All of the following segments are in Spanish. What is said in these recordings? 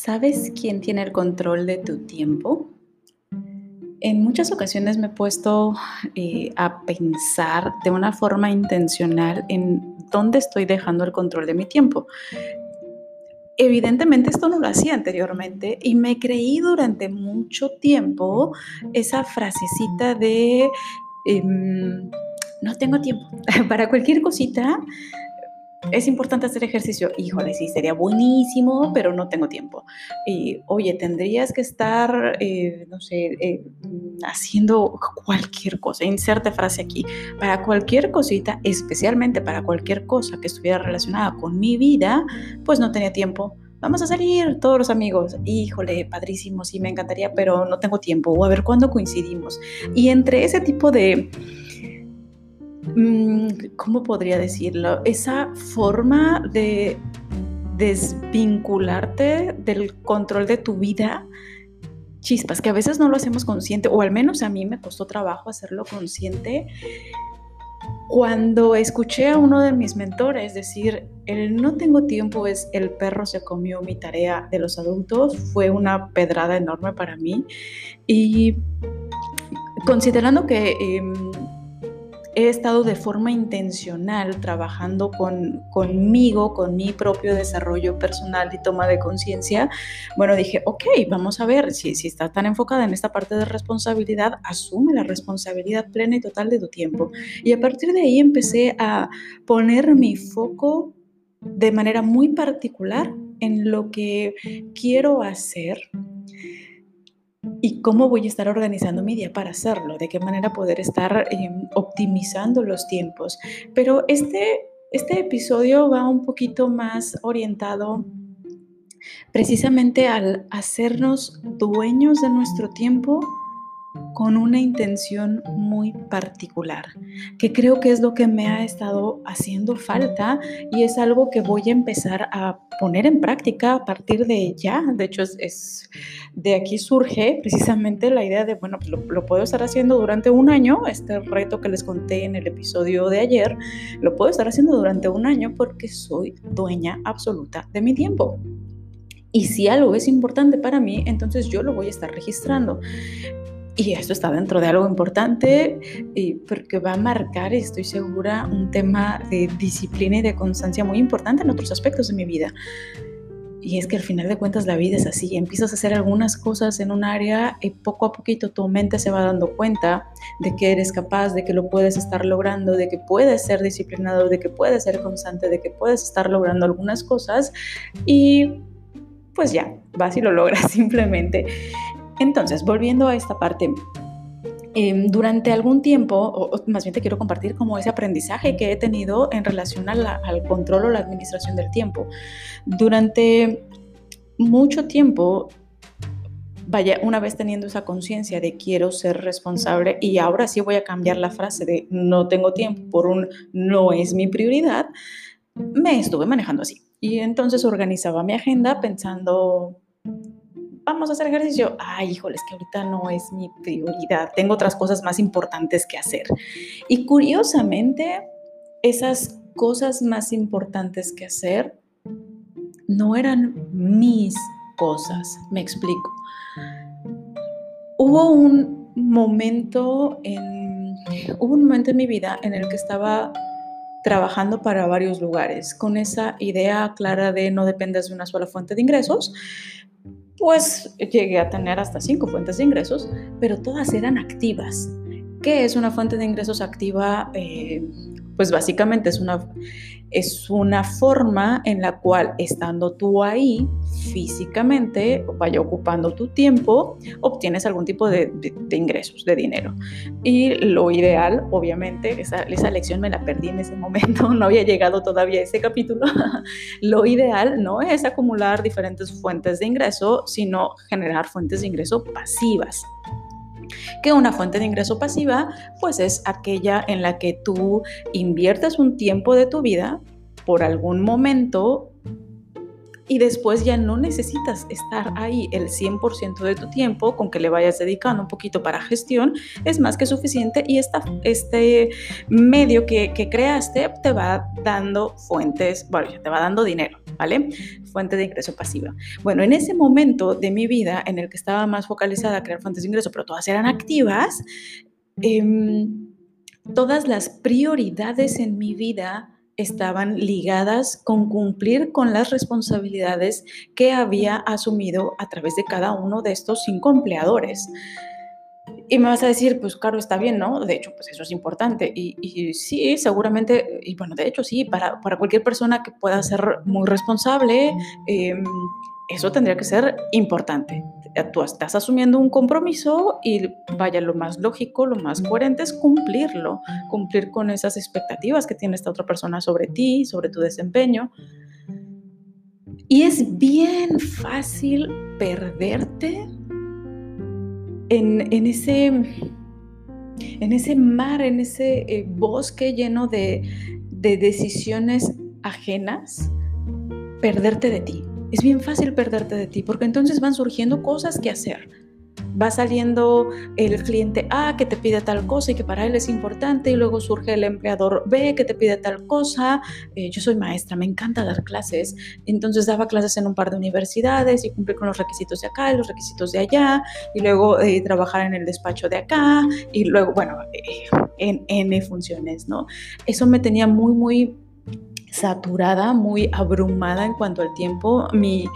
¿Sabes quién tiene el control de tu tiempo? En muchas ocasiones me he puesto eh, a pensar de una forma intencional en dónde estoy dejando el control de mi tiempo. Evidentemente esto no lo hacía anteriormente y me creí durante mucho tiempo esa frasecita de em, no tengo tiempo para cualquier cosita es importante hacer ejercicio. Híjole, sí, sería buenísimo, pero no tengo tiempo. Y, oye, tendrías que estar, eh, no sé, eh, haciendo cualquier cosa. Inserte frase aquí. Para cualquier cosita, especialmente para cualquier cosa que estuviera relacionada con mi vida, pues no tenía tiempo. Vamos a salir todos los amigos. Híjole, padrísimo, sí, me encantaría, pero no tengo tiempo. O a ver cuándo coincidimos. Y entre ese tipo de ¿cómo podría decirlo? Esa forma de desvincularte del control de tu vida, chispas, que a veces no lo hacemos consciente, o al menos a mí me costó trabajo hacerlo consciente. Cuando escuché a uno de mis mentores decir, el no tengo tiempo es el perro se comió mi tarea de los adultos, fue una pedrada enorme para mí. Y considerando que... Em, he estado de forma intencional trabajando con, conmigo, con mi propio desarrollo personal y toma de conciencia, bueno, dije, ok, vamos a ver, si, si estás tan enfocada en esta parte de responsabilidad, asume la responsabilidad plena y total de tu tiempo. Y a partir de ahí empecé a poner mi foco de manera muy particular en lo que quiero hacer y cómo voy a estar organizando mi día para hacerlo, de qué manera poder estar em, optimizando los tiempos. Pero este, este episodio va un poquito más orientado precisamente al hacernos dueños de nuestro tiempo con una intención muy particular, que creo que es lo que me ha estado haciendo falta y es algo que voy a empezar a poner en práctica a partir de ya. De hecho, es, de aquí surge precisamente la idea de, bueno, lo, lo, puedo estar haciendo durante un año, este reto que les conté en el episodio de ayer, lo puedo estar haciendo durante un año porque soy dueña absoluta de mi tiempo. Y si algo es importante para mí, entonces yo lo voy a estar registrando. Y esto está dentro de algo importante porque va a marcar, estoy segura, un tema de disciplina y de constancia muy importante en otros aspectos de mi vida. Y es que al final de cuentas la vida es así, empiezas a hacer algunas cosas en un área y poco a poquito tu mente se va dando cuenta de que eres capaz, de que lo puedes estar logrando, de que puedes ser disciplinado, de que puedes ser constante, de que puedes estar logrando algunas cosas y pues ya, vas y lo logras simplemente. Entonces, volviendo a esta parte, em, durante algún tiempo, o, más bien te quiero compartir como ese aprendizaje que he tenido en relación al control o la administración del tiempo. Durante mucho tiempo, vaya, una vez teniendo esa conciencia de quiero ser responsable y ahora sí voy a cambiar la frase de no tengo tiempo por un no es mi prioridad, me estuve manejando así. Y entonces organizaba mi agenda pensando vamos a hacer ejercicio. Ay, híjole, es que ahorita no es mi prioridad. Tengo otras cosas más importantes que hacer. Y curiosamente, esas cosas más importantes que hacer no eran mis cosas. Me explico. Hubo un momento en, hubo un momento en mi vida en el que estaba trabajando para varios lugares con esa idea clara de no dependas de una sola fuente de ingresos pues llegué a tener hasta cinco fuentes de ingresos, pero todas eran activas. ¿Qué es una fuente de ingresos activa? Eh, pues básicamente es una, es una forma en la cual estando tú ahí físicamente, vaya ocupando tu tiempo, obtienes algún tipo de, ingresos, de dinero. Y lo ideal, obviamente, esa, esa, lección me la perdí en ese momento, no había llegado todavía a ese capítulo, lo ideal no es acumular diferentes fuentes de ingreso, sino generar fuentes de ingreso pasivas que una fuente de ingreso pasiva pues es aquella en la que tú inviertes un tiempo de tu vida por algún momento y después ya no necesitas estar ahí el 100% de tu tiempo con que le vayas dedicando un poquito para gestión, es más que suficiente y esta, este medio que, creaste te va dando fuentes, bueno, te va dando dinero ¿vale? Fuente de ingreso pasiva. Bueno, en ese momento de mi vida en el que estaba más focalizada a crear fuentes de ingreso, pero todas eran activas, em, todas las prioridades en mi vida estaban ligadas con cumplir con las responsabilidades que había asumido a través de cada uno de estos cinco empleadores. Y me vas a decir, pues claro, está bien, ¿no? De hecho, pues eso es importante. Y, sí, seguramente, y bueno, de hecho sí, para, para, cualquier persona que pueda ser muy responsable, em, eso tendría que ser importante. Tú estás asumiendo un compromiso y vaya, lo más lógico, lo más coherente es cumplirlo, cumplir con esas expectativas que tiene esta otra persona sobre ti, sobre tu desempeño. Y es bien fácil perderte en, ese, en ese mar, en ese eh, bosque lleno de, de decisiones ajenas, perderte de ti. Es bien fácil perderte de ti porque entonces van surgiendo cosas que hacer va saliendo el cliente A que te pide tal cosa y que para él es importante y luego surge el empleador B que te pide tal cosa. Eh, yo soy maestra, me encanta dar clases, entonces daba clases en un par de universidades y cumplí con los requisitos de acá y los requisitos de allá y luego eh, trabajar en el despacho de acá y luego, bueno, eh, en N funciones, ¿no? Eso me tenía muy, muy saturada, muy abrumada en cuanto al tiempo. Mi,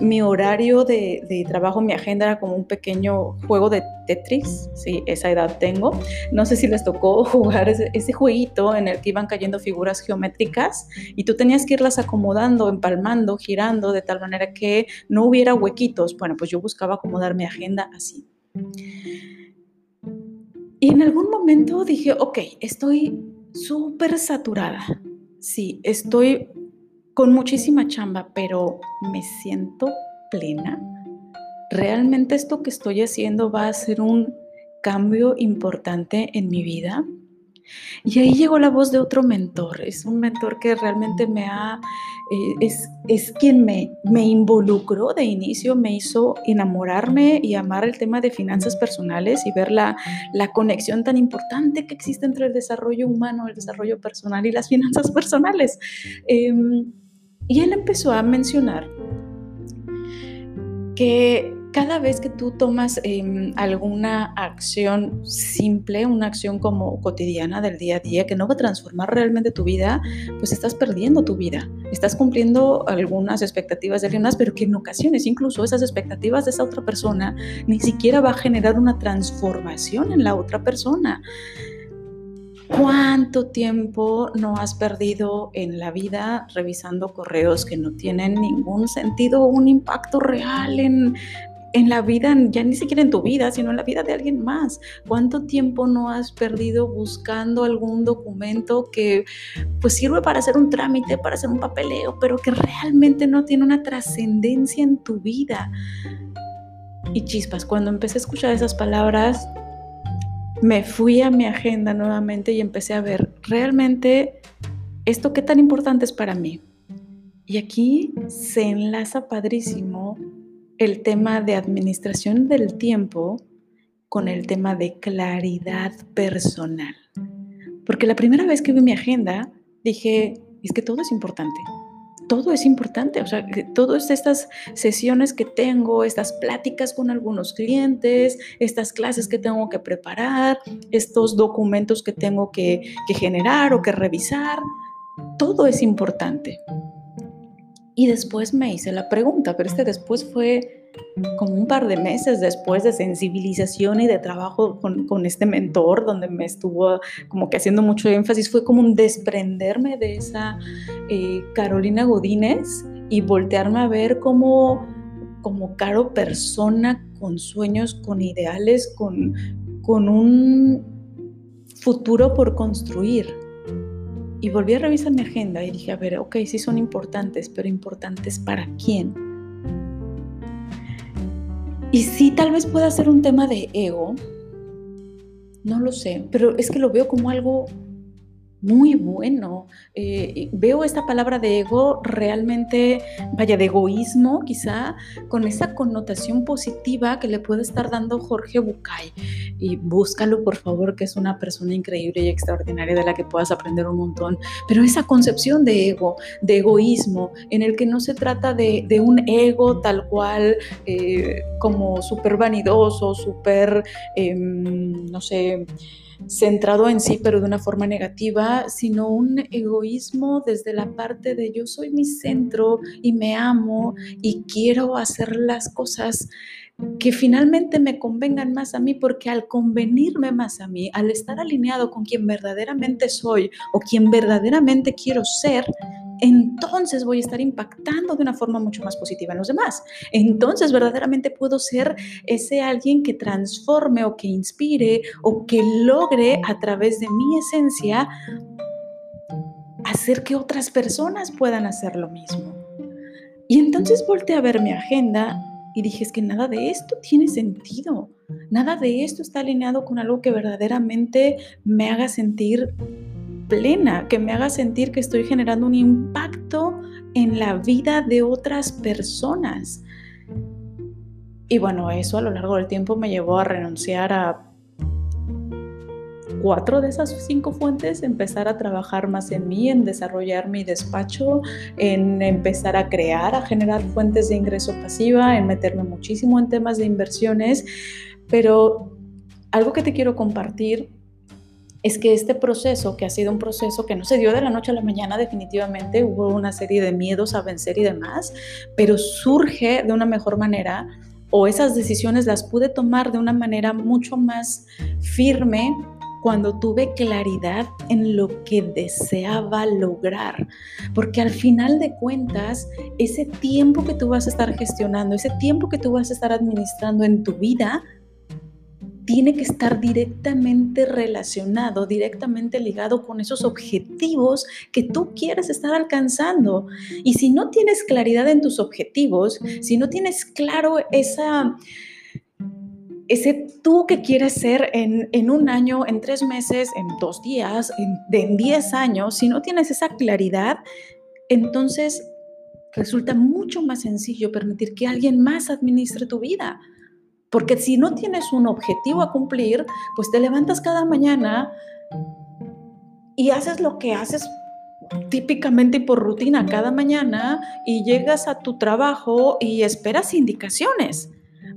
mi horario de, trabajo, mi agenda era como un pequeño juego de Tetris, sí, esa edad tengo. No sé si les tocó jugar ese, ese, jueguito en el que iban cayendo figuras geométricas y tú tenías que irlas acomodando, empalmando, girando, de tal manera que no hubiera huequitos. Bueno, pues yo buscaba acomodar mi agenda así. Y en algún momento dije, ok, estoy súper saturada. Sí, estoy con muchísima chamba, pero me siento plena. ¿Realmente esto que estoy haciendo va a ser un cambio importante en mi vida? Y ahí llegó la voz de otro mentor. Es un mentor que realmente me ha, eh, es, es, quien me, me involucró de inicio, me hizo enamorarme y amar el tema de finanzas personales y ver la, la conexión tan importante que existe entre el desarrollo humano, el desarrollo personal y las finanzas personales. Em, y él empezó a mencionar que cada vez que tú tomas em, alguna acción simple, una acción como cotidiana del día a día que no va a transformar realmente tu vida, pues estás perdiendo tu vida. Estás cumpliendo algunas expectativas de alguien pero que en ocasiones incluso esas expectativas de esa otra persona ni siquiera va a generar una transformación en la otra persona. ¿Cuánto tiempo no has perdido en la vida revisando correos que no tienen ningún sentido un impacto real en, en la vida, ya ni siquiera en tu vida, sino en la vida de alguien más. ¿Cuánto tiempo no has perdido buscando algún documento que pues sirve para hacer un trámite, para hacer un papeleo, pero que realmente no tiene una trascendencia en tu vida? Y chispas, cuando empecé a escuchar esas palabras, me fui a mi agenda nuevamente y empecé a ver realmente esto qué tan importante es para mí. Y aquí se enlaza padrísimo el tema de administración del tiempo con el tema de claridad personal. Porque la primera vez que vi mi agenda dije, es que todo es importante todo es importante, o sea, todas estas sesiones que tengo, estas pláticas con algunos clientes, estas clases que tengo que preparar, estos documentos que tengo que, que generar o que revisar, todo es importante. Y después me hice la pregunta, pero este después fue como un par de meses después de sensibilización y de trabajo con, este mentor, donde me estuvo como que haciendo mucho énfasis, fue como un desprenderme de esa eh, Carolina Godínez y voltearme a ver como, como Caro persona con sueños, con ideales, con, con un futuro por construir. Y volví a revisar mi agenda y dije, a ver, ok, sí son importantes, pero importantes para quién y sí, tal vez pueda ser un tema de ego, no lo sé, pero es que lo veo como algo muy bueno. Eh, veo esta palabra de ego realmente, vaya, de egoísmo quizá, con esa connotación positiva que le puede estar dando Jorge Bucay. Y búscalo, por favor, que es una persona increíble y extraordinaria de la que puedas aprender un montón. Pero esa concepción de ego, de egoísmo, en el que no se trata de, un ego tal cual, eh, como súper vanidoso, súper, em, no sé, centrado en sí, pero de una forma negativa, sino un egoísmo desde la parte de yo soy mi centro y me amo y quiero hacer las cosas que finalmente me convengan más a mí, porque al convenirme más a mí, al estar alineado con quien verdaderamente soy o quien verdaderamente quiero ser, entonces voy a estar impactando de una forma mucho más positiva en los demás. Entonces verdaderamente puedo ser ese alguien que transforme o que inspire o que logre a través de mi esencia hacer que otras personas puedan hacer lo mismo. Y entonces volteé a ver mi agenda y dije, es que nada de esto tiene sentido. Nada de esto está alineado con algo que verdaderamente me haga sentir plena, que me haga sentir que estoy generando un impacto en la vida de otras personas. Y bueno, eso a lo largo del tiempo me llevó a renunciar a cuatro de esas cinco fuentes, empezar a trabajar más en mí, en desarrollar mi despacho, en empezar a crear, a generar fuentes de ingreso pasiva, en meterme muchísimo en temas de inversiones. Pero algo que te quiero compartir es que este proceso, que ha sido un proceso que no se dio de la noche a la mañana definitivamente, hubo una serie de miedos a vencer y demás, pero surge de una mejor manera o esas decisiones las pude tomar de una manera mucho más firme cuando tuve claridad en lo que deseaba lograr. Porque al final de cuentas, ese tiempo que tú vas a estar gestionando, ese tiempo que tú vas a estar administrando en tu vida, tiene que estar directamente relacionado, directamente ligado con esos objetivos que tú quieres estar alcanzando. Y si no tienes claridad en tus objetivos, si no tienes claro esa ese tú que quieres ser en, un año, en tres meses, en dos días, en, en diez años, si no tienes esa claridad, entonces resulta mucho más sencillo permitir que alguien más administre tu vida. Porque si no tienes un objetivo a cumplir, pues te levantas cada mañana y haces lo que haces típicamente y por rutina cada mañana y llegas a tu trabajo y esperas indicaciones,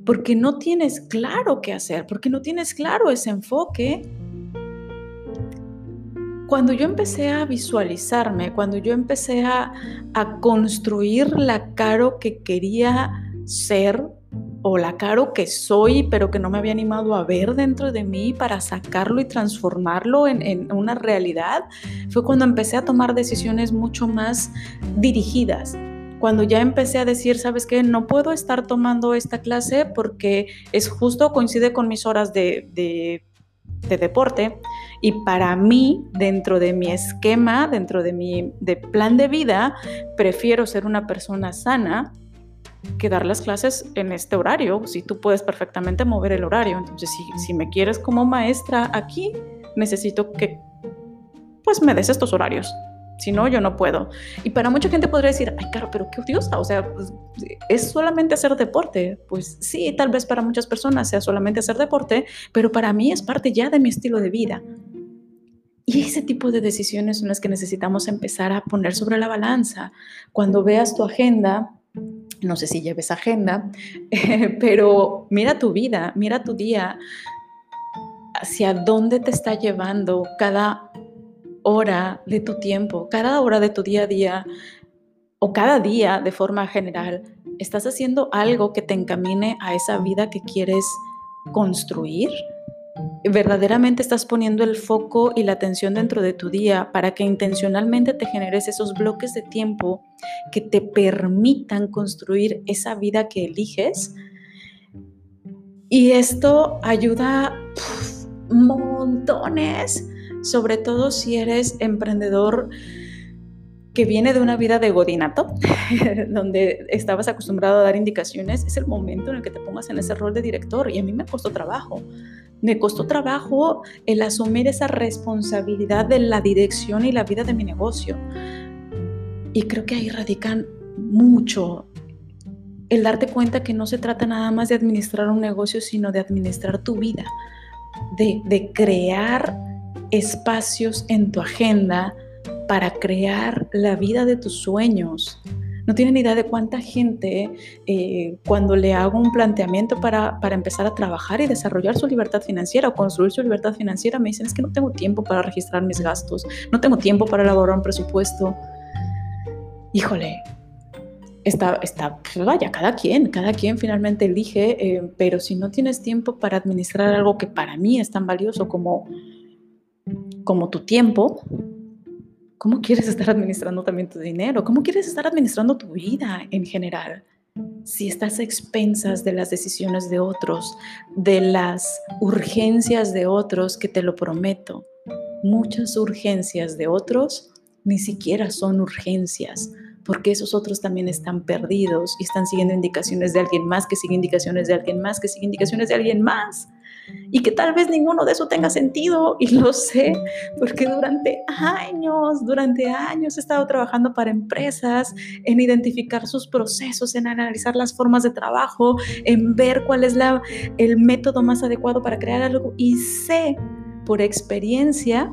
porque no tienes claro qué hacer, porque no tienes claro ese enfoque. Cuando yo empecé a visualizarme, cuando yo empecé a, a construir la caro que quería ser, o la caro que soy, pero que no me había animado a ver dentro de mí para sacarlo y transformarlo en, una realidad, fue cuando empecé a tomar decisiones mucho más dirigidas. Cuando ya empecé a decir, ¿sabes qué? No puedo estar tomando esta clase porque es justo, coincide con mis horas de, de deporte y para mí, dentro de mi esquema, dentro de mi de plan de vida, prefiero ser una persona sana que dar las clases en este horario, si tú puedes perfectamente mover el horario. Entonces, si, si me quieres como maestra aquí, necesito que pues me des estos horarios. Si no, yo no puedo. Y para mucha gente podría decir, ay, claro, pero qué odiosa. O sea, pues, es solamente hacer deporte. Pues sí, tal vez para muchas personas sea solamente hacer deporte, pero para mí es parte ya de mi estilo de vida. Y ese tipo de decisiones son las que necesitamos empezar a poner sobre la balanza. Cuando veas tu agenda, no sé si lleves agenda, pero mira tu vida, mira tu día, hacia dónde te está llevando cada hora de tu tiempo, cada hora de tu día a día o cada día de forma general. ¿Estás haciendo algo que te encamine a esa vida que quieres construir? Verdaderamente estás poniendo el foco y la atención dentro de tu día para que intencionalmente te generes esos bloques de tiempo que te permitan construir esa vida que eliges. Y esto ayuda montones, sobre todo si eres emprendedor que viene de una vida de godinato, donde estabas acostumbrado a dar indicaciones, es el momento en el que te pongas en ese rol de director. Y a mí me costó trabajo. Me costó trabajo el asumir esa responsabilidad de la dirección y la vida de mi negocio. Y creo que ahí radican mucho el darte cuenta que no se trata nada más de administrar un negocio, sino de administrar tu vida, de, de crear espacios en tu agenda para crear la vida de tus sueños. No tienen idea de cuánta gente eh, cuando le hago un planteamiento para, para, empezar a trabajar y desarrollar su libertad financiera o construir su libertad financiera, me dicen es que no tengo tiempo para registrar mis gastos, no tengo tiempo para elaborar un presupuesto. Híjole, está, está pues vaya, cada quien, cada quien finalmente elige, eh, pero si no tienes tiempo para administrar algo que para mí es tan valioso como, como tu tiempo, ¿Cómo quieres estar administrando también tu dinero? ¿Cómo quieres estar administrando tu vida en general? Si estás a expensas de las decisiones de otros, de las urgencias de otros, que te lo prometo, muchas urgencias de otros ni siquiera son urgencias, porque esos otros también están perdidos y están siguiendo indicaciones de alguien más, que sigue indicaciones de alguien más, que sigue indicaciones de alguien más y que tal vez ninguno de eso tenga sentido y lo sé porque durante años, durante años he estado trabajando para empresas en identificar sus procesos, en analizar las formas de trabajo, en ver cuál es el método más adecuado para crear algo y sé por experiencia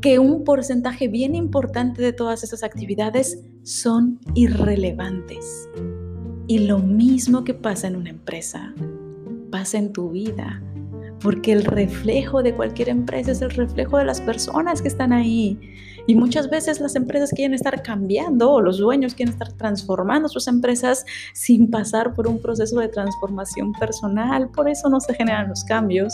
que un porcentaje bien importante de todas esas actividades son irrelevantes. Y lo mismo que pasa en una empresa pasa en tu vida, porque el reflejo de cualquier empresa es el reflejo de las personas que están ahí. Y muchas veces las empresas quieren estar cambiando o los dueños quieren estar transformando sus empresas sin pasar por un proceso de transformación personal. Por eso no se generan los cambios.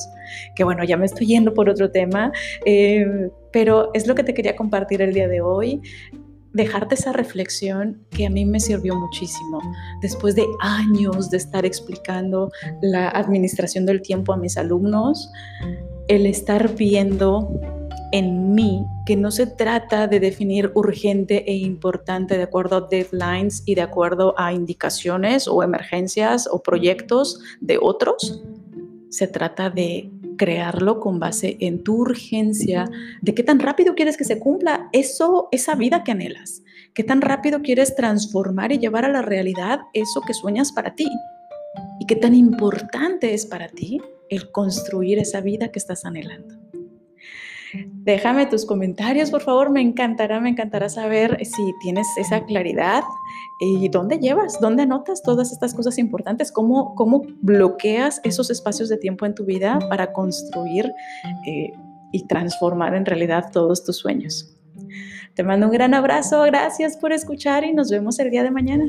Que bueno, ya me estoy yendo por otro tema, eh, pero es lo que te quería compartir el día de hoy dejarte esa reflexión que a mí me sirvió muchísimo. Después de años de estar explicando la administración del tiempo a mis alumnos, el estar viendo en mí que no se trata de definir urgente e importante de acuerdo a deadlines y de acuerdo a indicaciones o emergencias o proyectos de otros. Se trata de crearlo con base en tu urgencia, de qué tan rápido quieres que se cumpla eso, esa vida que anhelas, qué tan rápido quieres transformar y llevar a la realidad eso que sueñas para ti y qué tan importante es para ti el construir esa vida que estás anhelando. Déjame tus comentarios, por favor. Me encantará, me encantará saber si tienes esa claridad y dónde llevas, dónde anotas todas estas cosas importantes, cómo, cómo bloqueas esos espacios de tiempo en tu vida para construir eh, y transformar en realidad todos tus sueños. Te mando un gran abrazo, gracias por escuchar y nos vemos el día de mañana.